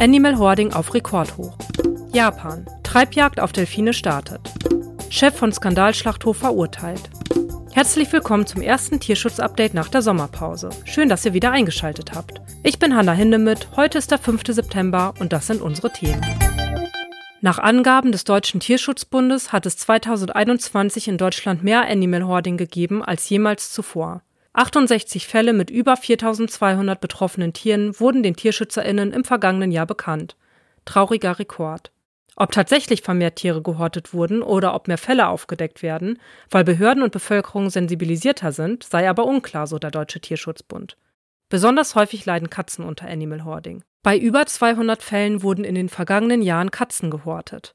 Animal Hoarding auf Rekordhoch. Japan. Treibjagd auf Delfine startet. Chef von Skandalschlachthof verurteilt. Herzlich willkommen zum ersten Tierschutzupdate nach der Sommerpause. Schön, dass ihr wieder eingeschaltet habt. Ich bin Hanna Hindemith, heute ist der 5. September und das sind unsere Themen. Nach Angaben des Deutschen Tierschutzbundes hat es 2021 in Deutschland mehr Animal Hoarding gegeben als jemals zuvor. 68 Fälle mit über 4200 betroffenen Tieren wurden den TierschützerInnen im vergangenen Jahr bekannt. Trauriger Rekord. Ob tatsächlich vermehrt Tiere gehortet wurden oder ob mehr Fälle aufgedeckt werden, weil Behörden und Bevölkerung sensibilisierter sind, sei aber unklar, so der Deutsche Tierschutzbund. Besonders häufig leiden Katzen unter Animal Hoarding. Bei über 200 Fällen wurden in den vergangenen Jahren Katzen gehortet.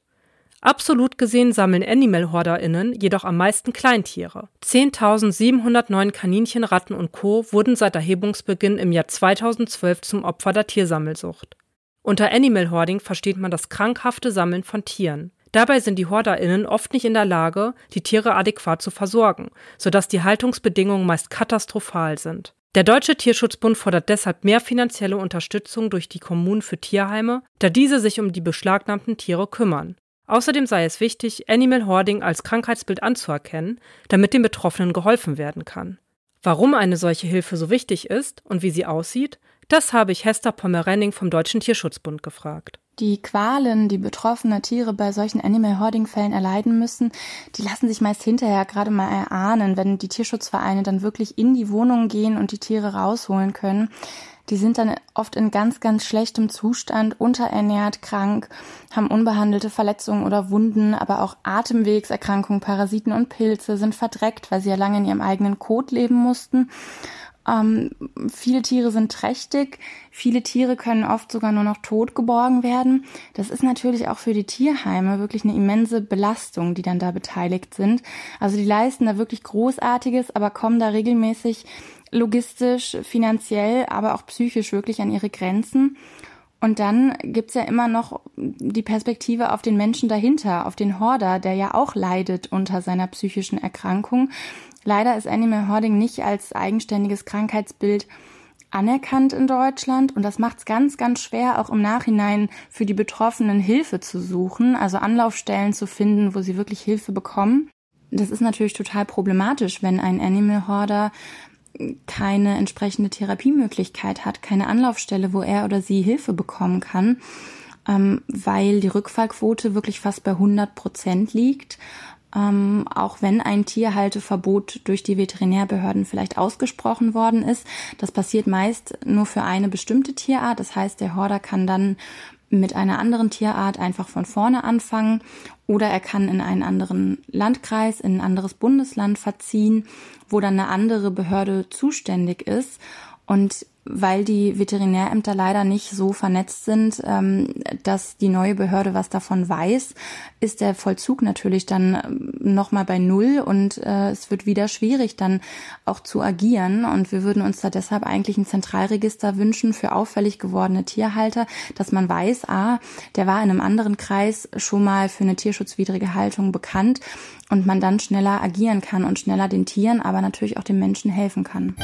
Absolut gesehen sammeln Animal-HorderInnen jedoch am meisten Kleintiere. 10.709 Kaninchen, Ratten und Co. wurden seit Erhebungsbeginn im Jahr 2012 zum Opfer der Tiersammelsucht. Unter Animal Hoarding versteht man das krankhafte Sammeln von Tieren. Dabei sind die HorderInnen oft nicht in der Lage, die Tiere adäquat zu versorgen, sodass die Haltungsbedingungen meist katastrophal sind. Der Deutsche Tierschutzbund fordert deshalb mehr finanzielle Unterstützung durch die Kommunen für Tierheime, da diese sich um die beschlagnahmten Tiere kümmern. Außerdem sei es wichtig, Animal Hoarding als Krankheitsbild anzuerkennen, damit den Betroffenen geholfen werden kann. Warum eine solche Hilfe so wichtig ist und wie sie aussieht, das habe ich Hester Pommerenning vom Deutschen Tierschutzbund gefragt. Die Qualen, die betroffene Tiere bei solchen Animal Hoarding Fällen erleiden müssen, die lassen sich meist hinterher gerade mal erahnen, wenn die Tierschutzvereine dann wirklich in die Wohnungen gehen und die Tiere rausholen können. Die sind dann oft in ganz, ganz schlechtem Zustand, unterernährt, krank, haben unbehandelte Verletzungen oder Wunden, aber auch Atemwegserkrankungen, Parasiten und Pilze sind verdreckt, weil sie ja lange in ihrem eigenen Kot leben mussten. Ähm, viele Tiere sind trächtig, viele Tiere können oft sogar nur noch tot geborgen werden. Das ist natürlich auch für die Tierheime wirklich eine immense Belastung, die dann da beteiligt sind. Also die leisten da wirklich Großartiges, aber kommen da regelmäßig logistisch, finanziell, aber auch psychisch wirklich an ihre Grenzen. Und dann gibt's ja immer noch die Perspektive auf den Menschen dahinter, auf den Horder, der ja auch leidet unter seiner psychischen Erkrankung. Leider ist Animal Hoarding nicht als eigenständiges Krankheitsbild anerkannt in Deutschland und das macht es ganz, ganz schwer, auch im Nachhinein für die Betroffenen Hilfe zu suchen, also Anlaufstellen zu finden, wo sie wirklich Hilfe bekommen. Das ist natürlich total problematisch, wenn ein Animal Hoarder keine entsprechende Therapiemöglichkeit hat, keine Anlaufstelle, wo er oder sie Hilfe bekommen kann, ähm, weil die Rückfallquote wirklich fast bei 100 Prozent liegt. Ähm, auch wenn ein Tierhalteverbot durch die Veterinärbehörden vielleicht ausgesprochen worden ist. Das passiert meist nur für eine bestimmte Tierart. Das heißt, der Horder kann dann mit einer anderen Tierart einfach von vorne anfangen oder er kann in einen anderen Landkreis, in ein anderes Bundesland verziehen, wo dann eine andere Behörde zuständig ist. Und weil die Veterinärämter leider nicht so vernetzt sind, ähm, dass die neue Behörde was davon weiß, ist der Vollzug natürlich dann ähm, nochmal bei Null und äh, es wird wieder schwierig dann auch zu agieren. Und wir würden uns da deshalb eigentlich ein Zentralregister wünschen für auffällig gewordene Tierhalter, dass man weiß, ah, der war in einem anderen Kreis schon mal für eine tierschutzwidrige Haltung bekannt und man dann schneller agieren kann und schneller den Tieren, aber natürlich auch den Menschen helfen kann.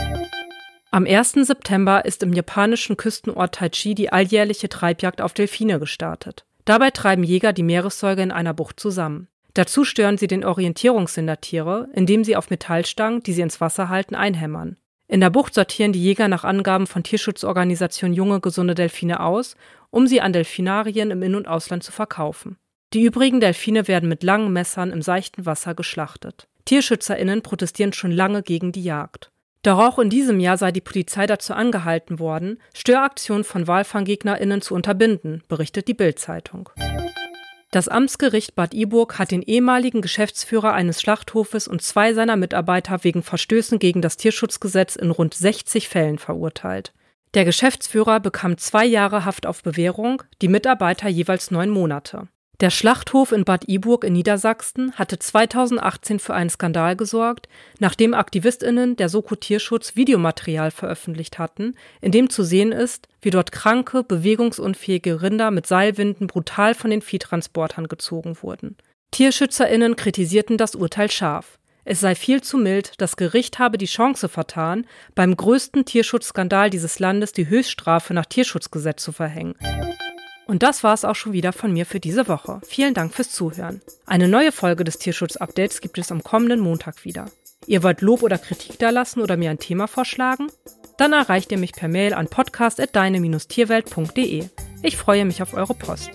Am 1. September ist im japanischen Küstenort Taichi die alljährliche Treibjagd auf Delfine gestartet. Dabei treiben Jäger die Meeressäuger in einer Bucht zusammen. Dazu stören sie den Orientierungssinn der Tiere, indem sie auf Metallstangen, die sie ins Wasser halten, einhämmern. In der Bucht sortieren die Jäger nach Angaben von Tierschutzorganisation junge, gesunde Delfine aus, um sie an Delfinarien im In- und Ausland zu verkaufen. Die übrigen Delfine werden mit langen Messern im seichten Wasser geschlachtet. TierschützerInnen protestieren schon lange gegen die Jagd. Doch auch in diesem Jahr sei die Polizei dazu angehalten worden, Störaktionen von WalfanggegnerInnen zu unterbinden, berichtet die Bild-Zeitung. Das Amtsgericht Bad Iburg hat den ehemaligen Geschäftsführer eines Schlachthofes und zwei seiner Mitarbeiter wegen Verstößen gegen das Tierschutzgesetz in rund 60 Fällen verurteilt. Der Geschäftsführer bekam zwei Jahre Haft auf Bewährung, die Mitarbeiter jeweils neun Monate. Der Schlachthof in Bad Iburg in Niedersachsen hatte 2018 für einen Skandal gesorgt, nachdem AktivistInnen der Soko Tierschutz Videomaterial veröffentlicht hatten, in dem zu sehen ist, wie dort kranke, bewegungsunfähige Rinder mit Seilwinden brutal von den Viehtransportern gezogen wurden. TierschützerInnen kritisierten das Urteil scharf. Es sei viel zu mild, das Gericht habe die Chance vertan, beim größten Tierschutzskandal dieses Landes die Höchststrafe nach Tierschutzgesetz zu verhängen. Und das war es auch schon wieder von mir für diese Woche. Vielen Dank fürs Zuhören. Eine neue Folge des Tierschutz-Updates gibt es am kommenden Montag wieder. Ihr wollt Lob oder Kritik dalassen oder mir ein Thema vorschlagen? Dann erreicht ihr mich per Mail an podcast.deine-tierwelt.de. Ich freue mich auf eure Post.